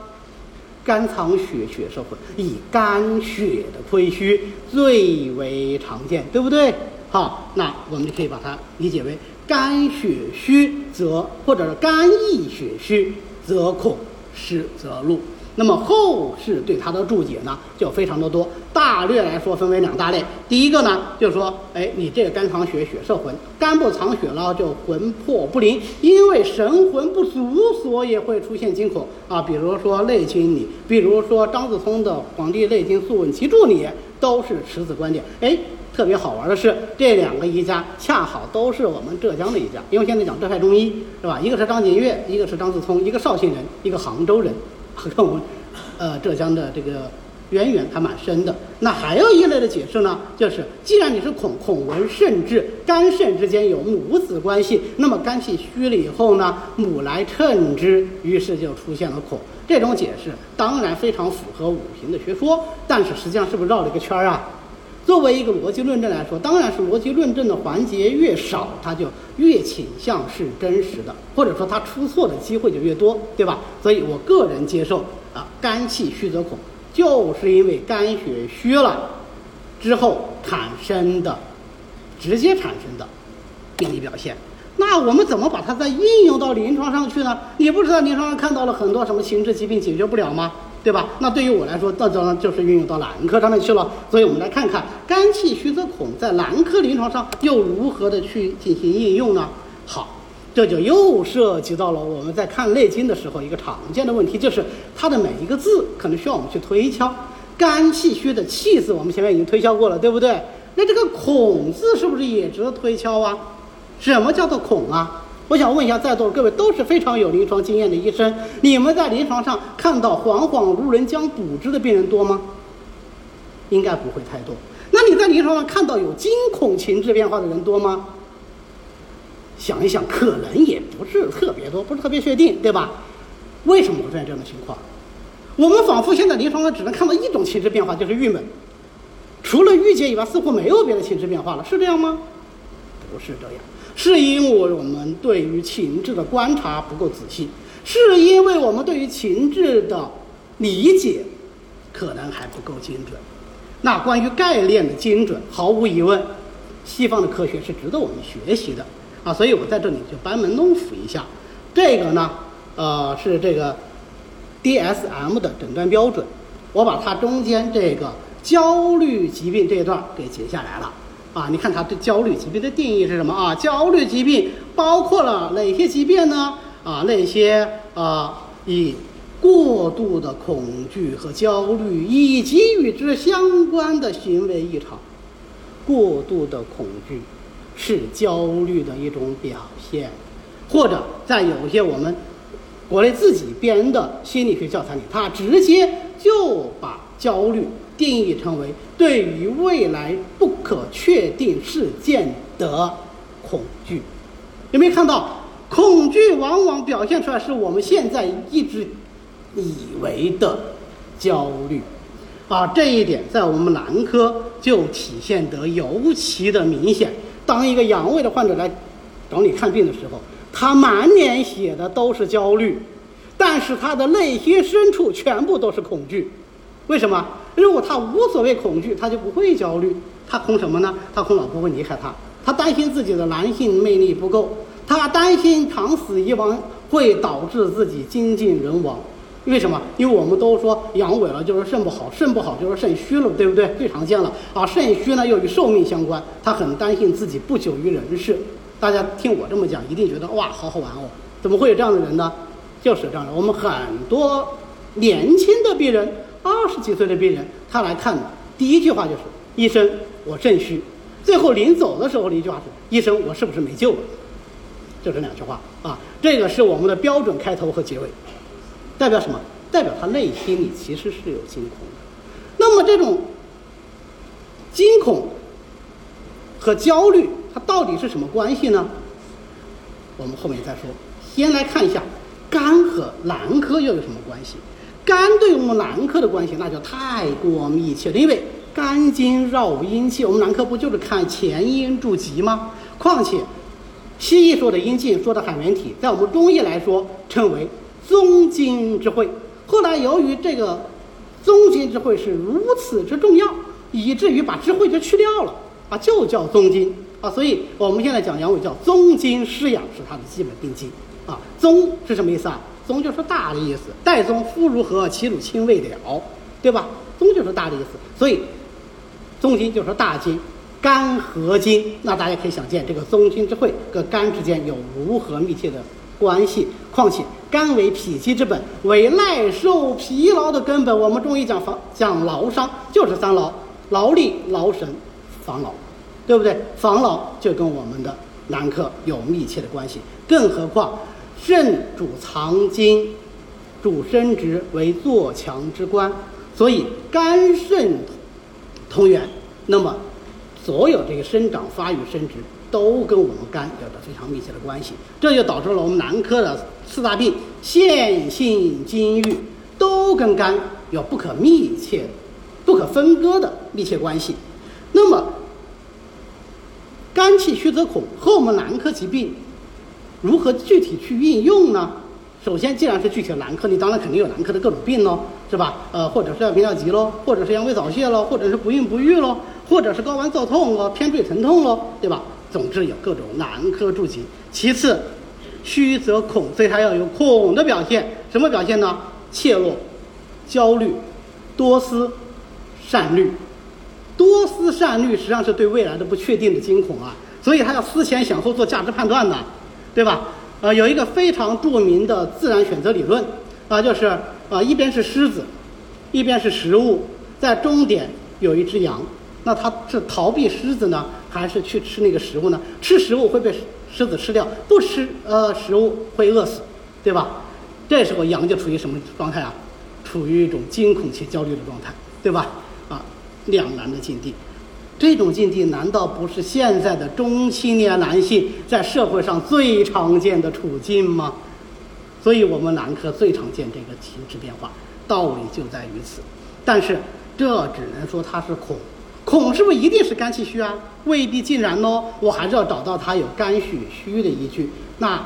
肝藏血，血摄魂，以肝血的亏虚最为常见，对不对？好，那我们就可以把它理解为肝血虚则，或者是肝益血虚则恐，失则怒。那么后世对它的注解呢，就非常的多。大略来说，分为两大类。第一个呢，就是说，哎，你这个肝藏血，血摄魂，肝不藏血了，就魂魄不灵，因为神魂不足，所以会出现惊恐啊。比如说《内经》里，比如说张自聪的《黄帝内经素问奇注》里，都是持此观点。哎，特别好玩的是，这两个医家恰好都是我们浙江的一家，因为现在讲浙派中医是吧？一个是张景岳，一个是张自聪，一个绍兴人，一个杭州人。和我们，呃，浙江的这个渊源还蛮深的。那还有一类的解释呢，就是既然你是孔孔文，甚至，肝肾之间有母子关系，那么肝气虚了以后呢，母来衬之，于是就出现了孔。这种解释当然非常符合五行的学说，但是实际上是不是绕了一个圈儿啊？作为一个逻辑论证来说，当然是逻辑论证的环节越少，它就越倾向是真实的，或者说它出错的机会就越多，对吧？所以我个人接受啊，肝气虚则恐，就是因为肝血虚了之后产生的直接产生的病理表现。那我们怎么把它再应用到临床上去呢？你不知道临床上看到了很多什么情志疾病解决不了吗？对吧？那对于我来说，这当然就是运用到男科上面去了。所以我们来看看肝气虚则恐，在男科临床上又如何的去进行应用呢？好，这就又涉及到了我们在看《内经》的时候一个常见的问题，就是它的每一个字可能需要我们去推敲。肝气虚的“气”字，我们前面已经推敲过了，对不对？那这个“恐”字是不是也值得推敲啊？什么叫做恐啊？我想问一下，在座各位都是非常有临床经验的医生，你们在临床上看到惶惶如人将补之的病人多吗？应该不会太多。那你在临床上看到有惊恐情志变化的人多吗？想一想，可能也不是特别多，不是特别确定，对吧？为什么会出现这样的情况？我们仿佛现在临床上只能看到一种情志变化，就是郁闷。除了郁结以外，似乎没有别的情志变化了，是这样吗？不是这样。是因为我们对于情志的观察不够仔细，是因为我们对于情志的理解可能还不够精准。那关于概念的精准，毫无疑问，西方的科学是值得我们学习的啊！所以我在这里就班门弄斧一下，这个呢，呃，是这个 DSM 的诊断标准，我把它中间这个焦虑疾病这一段给截下来了啊！你看他对焦虑疾病的定义是什么啊？焦虑疾病包括了哪些疾病呢？啊，那些啊以过度的恐惧和焦虑，以及与之相关的行为异常。过度的恐惧是焦虑的一种表现，或者在有些我们国内自己编的心理学教材里，它直接就把焦虑定义成为对于未来不可确定事件的恐惧。有没有看到，恐惧往往表现出来是我们现在一直。以为的焦虑，啊，这一点在我们男科就体现得尤其的明显。当一个阳痿的患者来找你看病的时候，他满脸写的都是焦虑，但是他的内心深处全部都是恐惧。为什么？如果他无所谓恐惧，他就不会焦虑。他恐什么呢？他恐老婆会离开他，他担心自己的男性魅力不够，他担心长死以往会导致自己精尽人亡。为什么？因为我们都说阳痿了就是肾不好，肾不好就是肾虚了，对不对？最常见了啊，肾虚呢又与寿命相关，他很担心自己不久于人世。大家听我这么讲，一定觉得哇，好好玩哦！怎么会有这样的人呢？就是这样的。我们很多年轻的病人，二十几岁的病人，他来看的第一句话就是：医生，我肾虚。最后临走的时候的一句话是：医生，我是不是没救了？就这两句话啊，这个是我们的标准开头和结尾。代表什么？代表他内心里其实是有惊恐的。那么这种惊恐和焦虑，它到底是什么关系呢？我们后面再说。先来看一下肝和男科又有什么关系？肝对我们男科的关系那就太过密切了，因为肝经绕阴气，我们男科不就是看前阴诸疾吗？况且西医说的阴茎，说的海绵体，在我们中医来说称为。宗经之会，后来由于这个宗经之会是如此之重要，以至于把智慧就去掉了啊，就叫宗经啊。所以我们现在讲阳痿叫宗经失养是它的基本定基啊。宗是什么意思啊？宗就是大的意思，代宗夫如何，其乳亲未了，对吧？宗就是大的意思，所以宗经就是大经，肝合经。那大家可以想见，这个宗经之会跟肝之间有如何密切的关系？况且。肝为脾气之本，为耐受疲劳的根本。我们中医讲防讲劳伤，就是三劳：劳力、劳神、防劳，对不对？防劳就跟我们的男科有密切的关系。更何况，肾主藏精，主生殖，为做强之官，所以肝肾同源。那么，所有这个生长、发育、生殖。都跟我们肝有着非常密切的关系，这就导致了我们男科的四大病腺性金郁都跟肝有不可密切、不可分割的密切关系。那么，肝气虚则恐和我们男科疾病如何具体去运用呢？首先，既然是具体的男科，你当然肯定有男科的各种病喽，是吧？呃，或者是泌尿急喽，或者是阳痿早泄喽，或者是不孕不育喽，或者是睾丸躁痛喽，偏坠疼痛喽，对吧？总之有各种男科诸疾。其次，虚则恐，所以它要有恐的表现。什么表现呢？怯懦、焦虑、多思、善虑。多思善虑实际上是对未来的不确定的惊恐啊，所以他要思前想后做价值判断的，对吧？呃，有一个非常著名的自然选择理论啊，就是啊，一边是狮子，一边是食物，在终点有一只羊，那它是逃避狮子呢？还是去吃那个食物呢？吃食物会被狮子吃掉，不吃呃食物会饿死，对吧？这时候羊就处于什么状态啊？处于一种惊恐且焦虑的状态，对吧？啊，两难的境地。这种境地难道不是现在的中青年男性在社会上最常见的处境吗？所以我们男科最常见这个情志变化，道理就在于此。但是这只能说它是恐。恐是不是一定是肝气虚啊？未必尽然哦，我还是要找到它有肝血虚的依据。那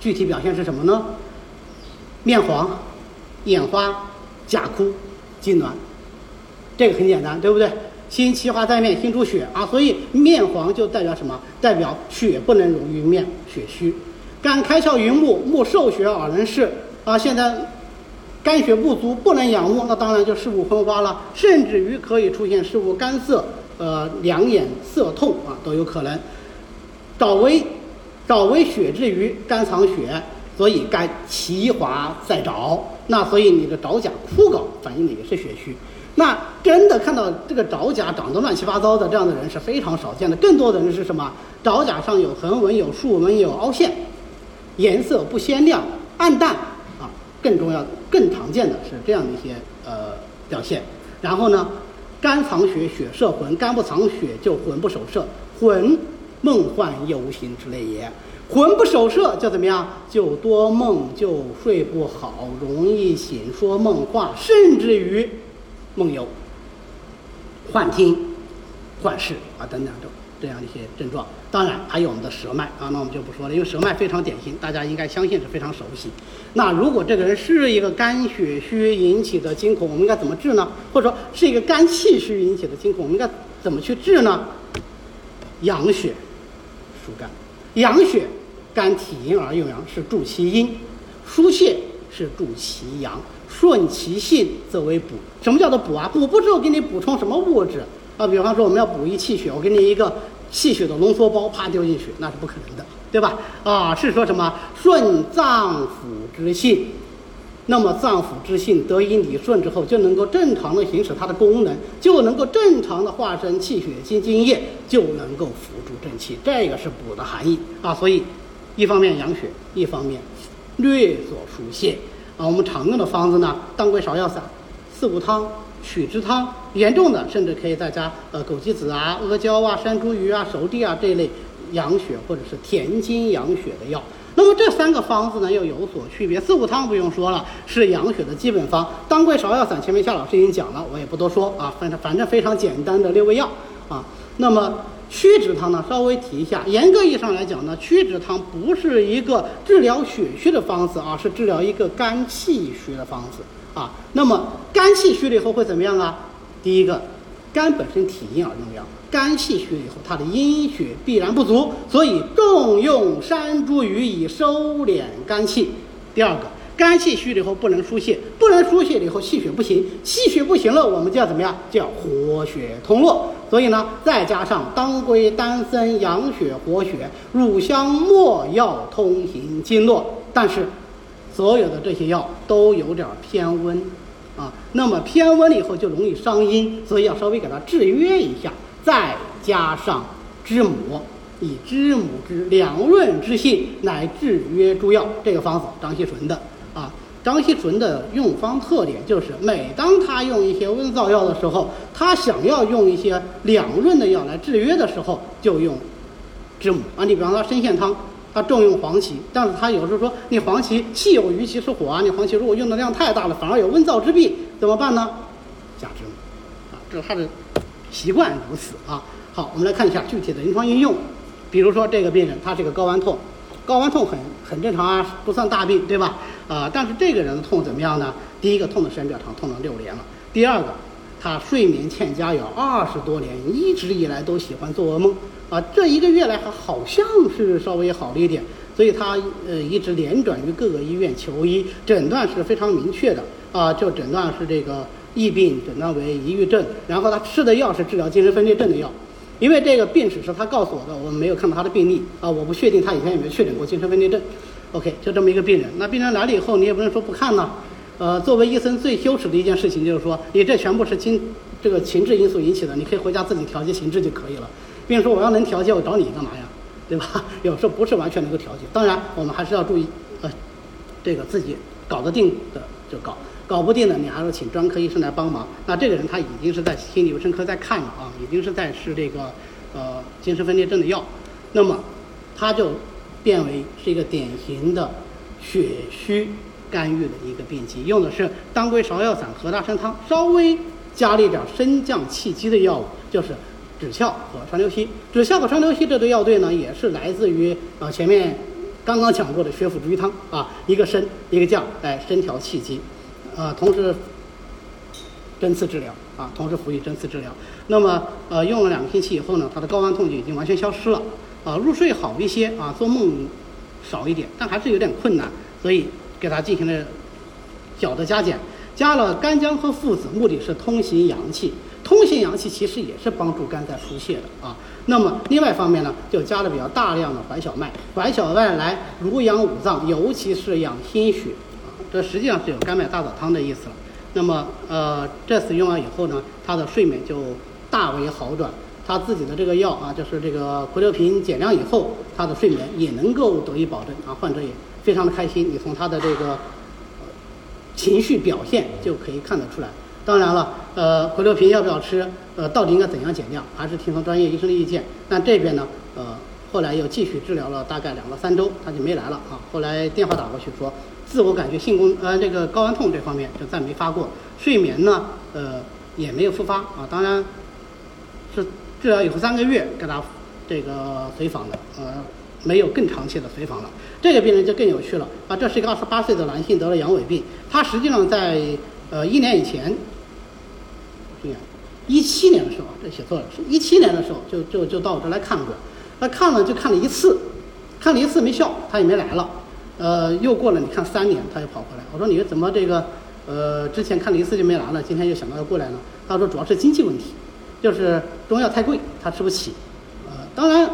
具体表现是什么呢？面黄、眼花、甲枯、痉挛，这个很简单，对不对？心气化在面，心主血啊，所以面黄就代表什么？代表血不能溶于面，血虚。肝开窍于目，目受血而能视啊。现在肝血不足，不能养目，那当然就视物昏花了，甚至于可以出现视物干涩，呃，两眼涩痛啊，都有可能。爪为爪为血之余肝藏血，所以肝其华在爪，那所以你的爪甲枯槁，反映的也是血虚。那真的看到这个爪甲长得乱七八糟的这样的人是非常少见的，更多的人是什么？爪甲上有横纹、有竖纹、有凹陷，颜色不鲜亮、暗淡啊。更重要、更常见的是这样的一些呃表现。然后呢，肝藏血，血摄魂；肝不藏血，就魂不守舍，魂梦幻游行之类也。魂不守舍就怎么样？就多梦，就睡不好，容易醒说梦话，甚至于。梦游、幻听、幻视啊等等等这样一些症状，当然还有我们的舌脉啊，那我们就不说了，因为舌脉非常典型，大家应该相信是非常熟悉。那如果这个人是一个肝血虚引起的惊恐，我们应该怎么治呢？或者说是一个肝气虚引起的惊恐，我们应该怎么去治呢？养血疏肝，养血，肝体阴而用阳，是助其阴；疏泄是助其阳。顺其性则为补。什么叫做补啊？补不之后给你补充什么物质啊？比方说我们要补益气血，我给你一个气血的浓缩包，啪丢进去，那是不可能的，对吧？啊，是说什么顺脏腑之性，那么脏腑之性得以理顺之后，就能够正常的行使它的功能，就能够正常的化生气血精津液，就能够辅助正气。这个是补的含义啊。所以，一方面养血，一方面略作疏泄。啊，我们常用的方子呢，当归芍药散、四物汤、取汁汤，严重的甚至可以再加呃枸杞子啊、阿胶啊、山茱萸啊、熟地啊这一类养血或者是填精养血的药。那么这三个方子呢又有所区别，四物汤不用说了，是养血的基本方。当归芍药散前面夏老师已经讲了，我也不多说啊，反正反正非常简单的六味药啊。那么。曲直汤呢，稍微提一下。严格意义上来讲呢，曲直汤不是一个治疗血虚的方子啊，是治疗一个肝气虚的方子啊。那么肝气虚了以后会怎么样啊？第一个，肝本身体阴而用阳，肝气虚了以后，它的阴血必然不足，所以重用山茱萸以收敛肝气。第二个。肝气虚了以后不能疏泄，不能疏泄了以后气血不行，气血不行了，我们就要怎么样？就要活血通络。所以呢，再加上当归、丹参养血活血，乳香、没药通行经络。但是，所有的这些药都有点偏温，啊，那么偏温了以后就容易伤阴，所以要稍微给它制约一下。再加上知母，以知母之凉润之性，乃制约诸药。这个方子，张锡纯的。张锡纯的用方特点就是，每当他用一些温燥药的时候，他想要用一些凉润的药来制约的时候，就用知母啊。你比方说参线汤，他重用黄芪，但是他有时候说，你黄芪气有余，其是火啊，你黄芪如果用的量太大了，反而有温燥之弊，怎么办呢？加知母，啊，这是他的习惯如此啊。好，我们来看一下具体的临床应用，比如说这个病人，他是个睾丸痛。睾丸痛很很正常啊，不算大病，对吧？啊，但是这个人的痛怎么样呢？第一个痛的时间比较长，痛了六年了。第二个，他睡眠欠佳有二十多年，一直以来都喜欢做噩梦。啊，这一个月来还好像是稍微好了一点，所以他呃一直连转于各个医院求医，诊断是非常明确的啊，就诊断是这个疫病，诊断为抑郁症，然后他吃的药是治疗精神分裂症的药。因为这个病史是他告诉我的，我们没有看到他的病历啊，我不确定他以前有没有确诊过精神分裂症。OK，就这么一个病人。那病人来了以后，你也不能说不看呢。呃，作为医生最羞耻的一件事情就是说，你这全部是情这个情志因素引起的，你可以回家自己调节情志就可以了。病人说我要能调节，我找你干嘛呀？对吧？<laughs> 有时候不是完全能够调节。当然，我们还是要注意，呃，这个自己搞得定的就搞。搞不定的，你还是请专科医生来帮忙。那这个人他已经是在心理卫生科在看了啊，已经是在吃这个呃精神分裂症的药，那么他就变为是一个典型的血虚干预的一个病机，用的是当归芍药散和大参汤，稍微加了一点升降气机的药物，就是枳壳和川流息。枳壳和川流息这对药对呢，也是来自于啊前面刚刚讲过的血府逐瘀汤啊，一个升一个降，哎，升调气机，呃，同时针刺治疗啊，同时辅以针刺治疗。那么呃用了两个星期以后呢，他的睾丸痛就已经完全消失了，啊，入睡好一些啊，做梦少一点，但还是有点困难，所以给他进行了小的加减。加了干姜和附子，目的是通行阳气。通行阳气其实也是帮助肝在疏泄的啊。那么另外一方面呢，就加了比较大量的怀小麦，怀小麦来濡养五脏，尤其是养心血。这实际上是有甘麦大枣汤的意思了。那么呃，这次用完以后呢，他的睡眠就大为好转。他自己的这个药啊，就是这个喹硫平减量以后，他的睡眠也能够得以保证啊，患者也非常的开心。你从他的这个。情绪表现就可以看得出来。当然了，呃，喹硫平要不要吃？呃，到底应该怎样减量？还是听从专业医生的意见。但这边呢，呃，后来又继续治疗了大概两到三周，他就没来了啊。后来电话打过去说，自我感觉性功呃这个睾丸痛这方面就再没发过，睡眠呢，呃，也没有复发啊。当然，是治疗以后三个月给他这个随访的，呃。没有更长期的随访了，这个病人就更有趣了啊！这是一个二十八岁的男性，得了阳痿病。他实际上在呃一年以前，一七年的时候，这写错了，是一七年的时候就就就到我这来看过。他看了就看了一次，看了一次没效，他也没来了。呃，又过了你看三年，他又跑回来。我说你怎么这个呃之前看了一次就没来了，今天又想到要过来呢？他说主要是经济问题，就是中药太贵，他吃不起。呃，当然。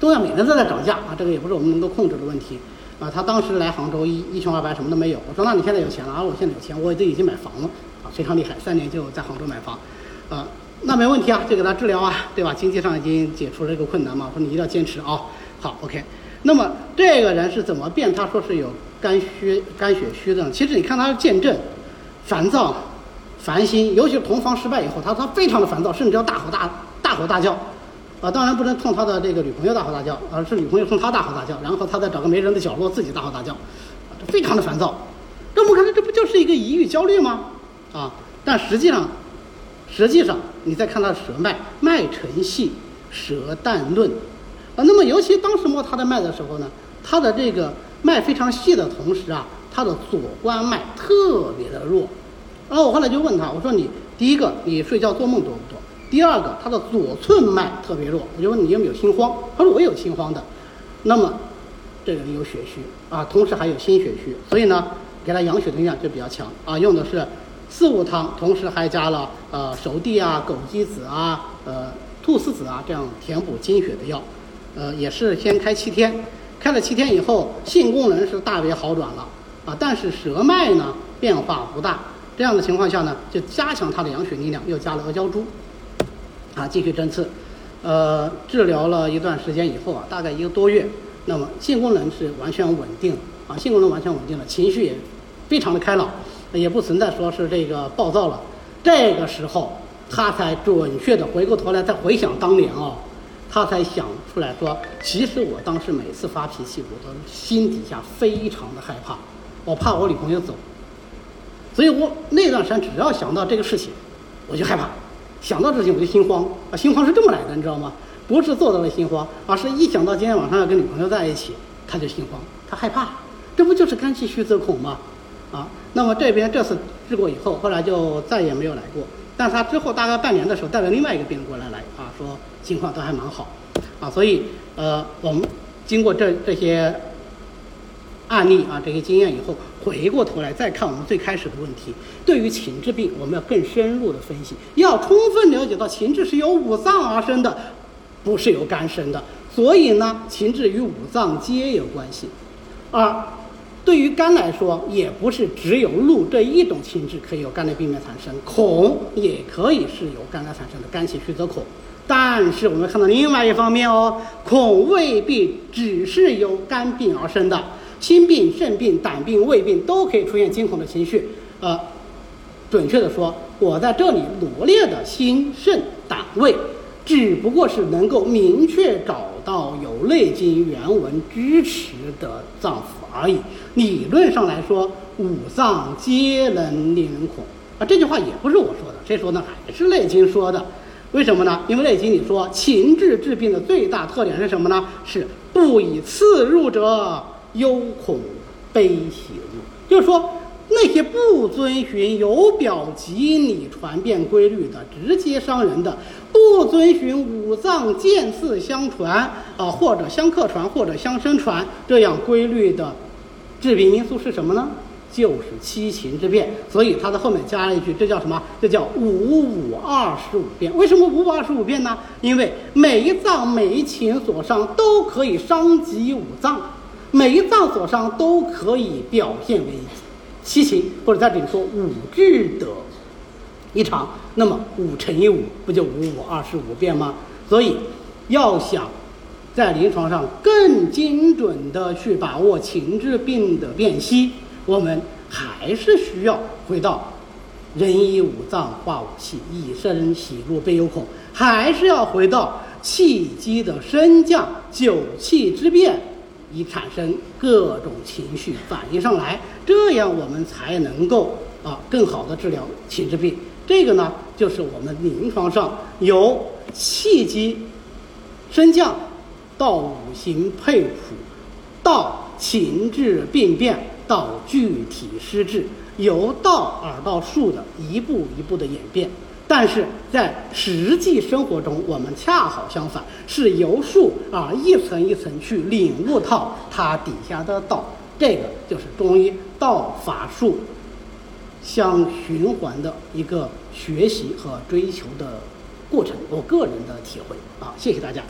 中药每年都在涨价啊，这个也不是我们能够控制的问题啊。他当时来杭州一一穷二白什么都没有，我说那你现在有钱了啊？我现在有钱，我都已经买房了啊，非常厉害，三年就在杭州买房，啊，那没问题啊，就给他治疗啊，对吧？经济上已经解除了这个困难嘛，我说你一定要坚持啊。好，OK。那么这个人是怎么变？他说是有肝虚、肝血虚的。其实你看他的见证，烦躁、烦心，尤其是同房失败以后，他他非常的烦躁，甚至要大吼大大吼大叫。啊，当然不能冲他的这个女朋友大吼大叫，而是女朋友冲他大吼大叫，然后他再找个没人的角落自己大吼大叫，这非常的烦躁。这我们看来这不就是一个抑郁焦虑吗？啊，但实际上，实际上你再看他的舌脉，脉沉细，舌淡润，啊，那么尤其当时摸他的脉的时候呢，他的这个脉非常细的同时啊，他的左关脉特别的弱。然后我后来就问他，我说你第一个，你睡觉做梦多不多？第二个，他的左寸脉特别弱，我就问你有没有心慌？他说我有心慌的。那么，这个有血虚啊，同时还有心血虚，所以呢，给他养血的力量就比较强啊。用的是四物汤，同时还加了呃熟地啊、枸杞子啊、呃菟丝子啊这样填补精血的药。呃，也是先开七天，开了七天以后，性功能是大为好转了啊，但是舌脉呢变化不大。这样的情况下呢，就加强他的养血力量，又加了阿胶珠。啊，继续针刺，呃，治疗了一段时间以后啊，大概一个多月，那么性功能是完全稳定啊，性功能完全稳定了，情绪也非常的开朗，也不存在说是这个暴躁了。这个时候，他才准确的回过头来再回想当年啊，他才想出来说，其实我当时每次发脾气，我都心底下非常的害怕，我怕我女朋友走，所以我那段时间只要想到这个事情，我就害怕。想到这些我就心慌啊，心慌是这么来的，你知道吗？不是做到了心慌，而是一想到今天晚上要跟女朋友在一起，他就心慌，他害怕，这不就是肝气虚则恐吗？啊，那么这边这次治过以后，后来就再也没有来过。但是他之后大概半年的时候带了另外一个病人过来来啊，说情况都还蛮好，啊，所以呃，我们经过这这些。案例啊，这些经验以后，回过头来再看我们最开始的问题。对于情志病，我们要更深入的分析，要充分了解到情志是由五脏而生的，不是由肝生的。所以呢，情志与五脏皆有关系。而对于肝来说，也不是只有怒这一种情志可以由肝内病变产生，恐也可以是由肝来产生的，肝气虚则恐。但是我们看到另外一方面哦，恐未必只是由肝病而生的。心病、肾病、胆病、胃病都可以出现惊恐的情绪。呃，准确的说，我在这里罗列的心、肾、胆、胃，只不过是能够明确找到有《内经》原文支持的脏腑而已。理论上来说，五脏皆能令人恐。啊，这句话也不是我说的，谁说呢？还是《内经》说的。为什么呢？因为《内经》里说，情志治病的最大特点是什么呢？是不以刺入者，忧恐悲喜。就是说，那些不遵循由表及里传变规律的、直接伤人的，不遵循五脏渐次相传啊，或者相克传，或者相生传这样规律的致病因素是什么呢？就是七情之变，所以它的后面加了一句，这叫什么？这叫五五二十五变。为什么五五二十五变呢？因为每一脏每一情所伤都可以伤及五脏，每一脏所伤都可以表现为七情，或者在这里说五志的一场。那么五乘以五不就五五二十五变吗？所以要想在临床上更精准的去把握情志病的辨析。我们还是需要回到人以五脏化五气，以身喜怒悲忧恐，还是要回到气机的升降、九气之变，以产生各种情绪反应上来，这样我们才能够啊更好的治疗情志病。这个呢，就是我们临床上由气机升降到五行配谱，到情志病变。到具体施治，由道而到术的一步一步的演变，但是在实际生活中，我们恰好相反，是由术啊一层一层去领悟到它底下的道，这个就是中医道法术相循环的一个学习和追求的过程。我个人的体会啊，谢谢大家。